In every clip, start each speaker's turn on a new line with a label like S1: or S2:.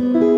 S1: Thank you.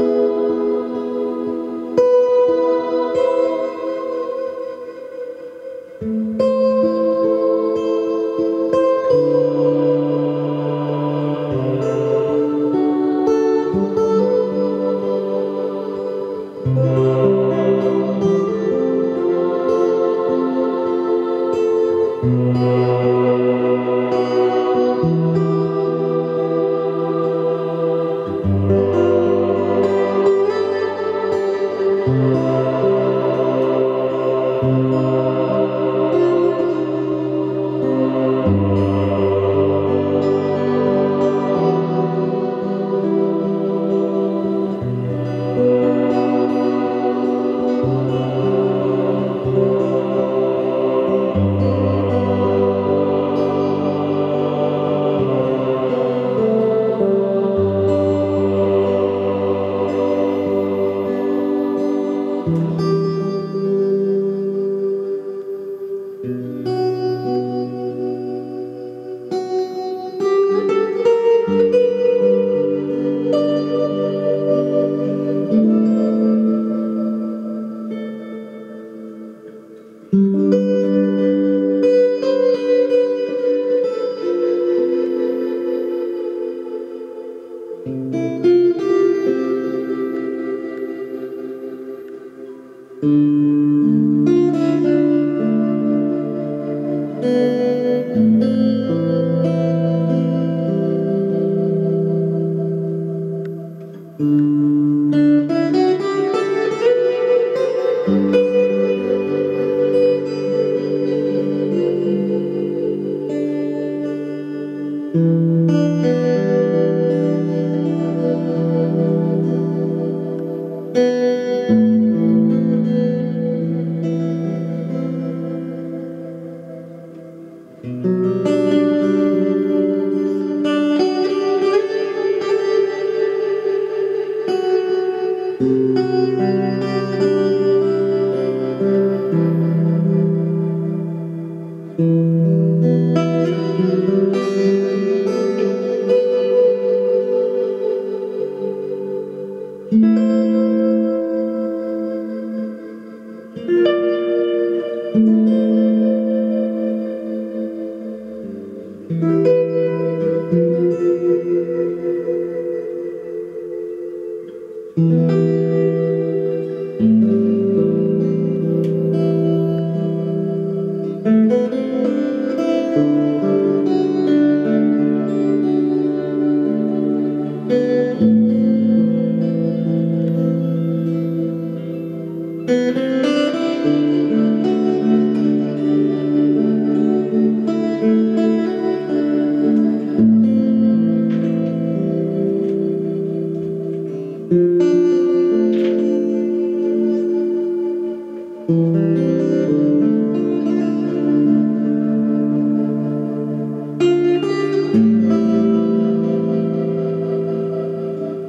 S1: thank you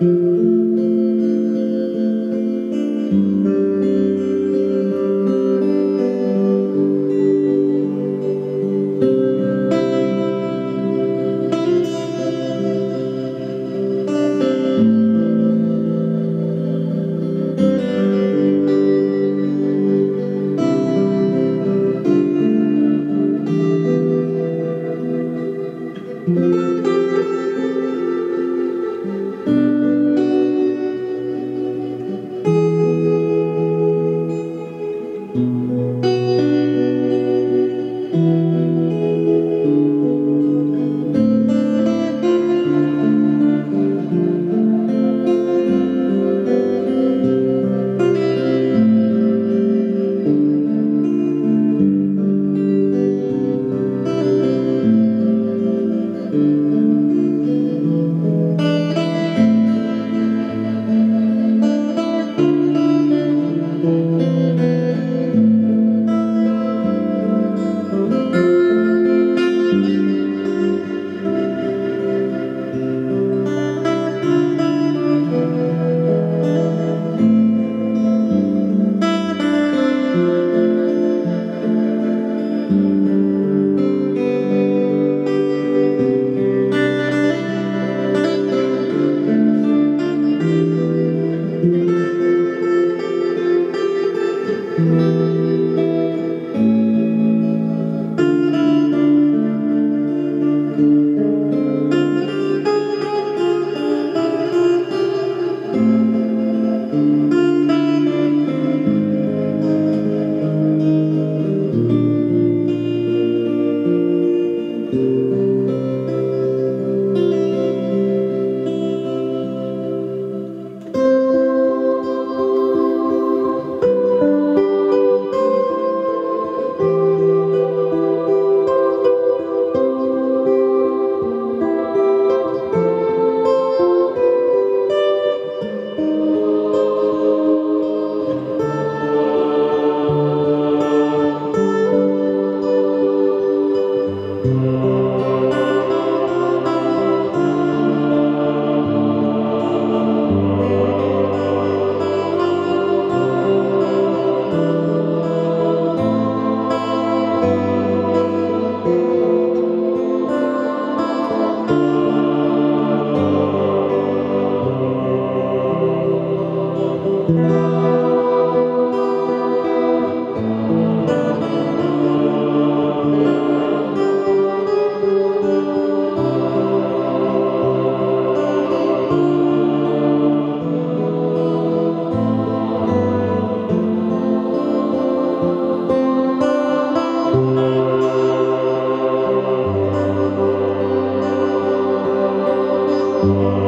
S1: thank you Lord.